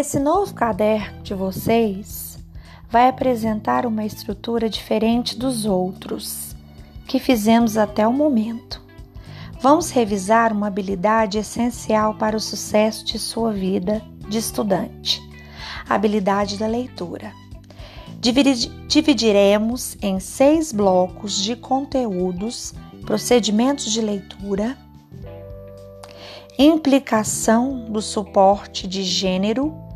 Esse novo caderno de vocês vai apresentar uma estrutura diferente dos outros que fizemos até o momento. Vamos revisar uma habilidade essencial para o sucesso de sua vida de estudante: a habilidade da leitura. Dividiremos em seis blocos de conteúdos, procedimentos de leitura, implicação do suporte de gênero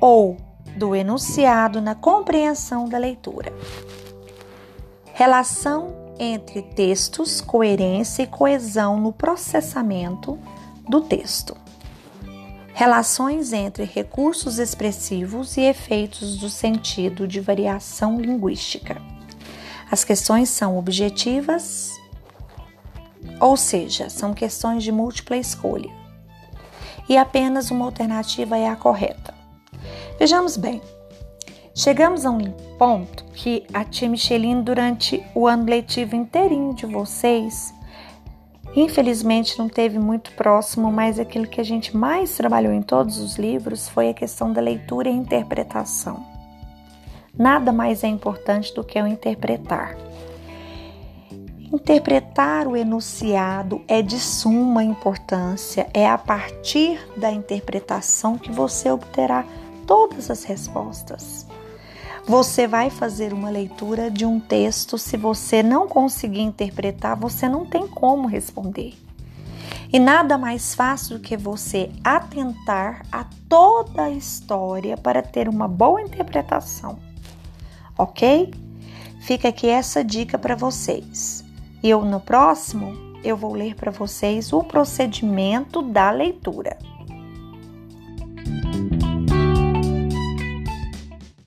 ou do enunciado na compreensão da leitura, relação entre textos, coerência e coesão no processamento do texto relações entre recursos expressivos e efeitos do sentido de variação linguística. As questões são objetivas, ou seja, são questões de múltipla escolha, e apenas uma alternativa é a correta. Vejamos bem, chegamos a um ponto que a tia Micheline, durante o ano letivo inteirinho de vocês, Infelizmente não teve muito próximo, mas aquilo que a gente mais trabalhou em todos os livros foi a questão da leitura e interpretação. Nada mais é importante do que o interpretar. Interpretar o enunciado é de suma importância, é a partir da interpretação que você obterá todas as respostas. Você vai fazer uma leitura de um texto, se você não conseguir interpretar, você não tem como responder. E nada mais fácil do que você atentar a toda a história para ter uma boa interpretação. Ok? Fica aqui essa dica para vocês. E eu no próximo eu vou ler para vocês o procedimento da leitura.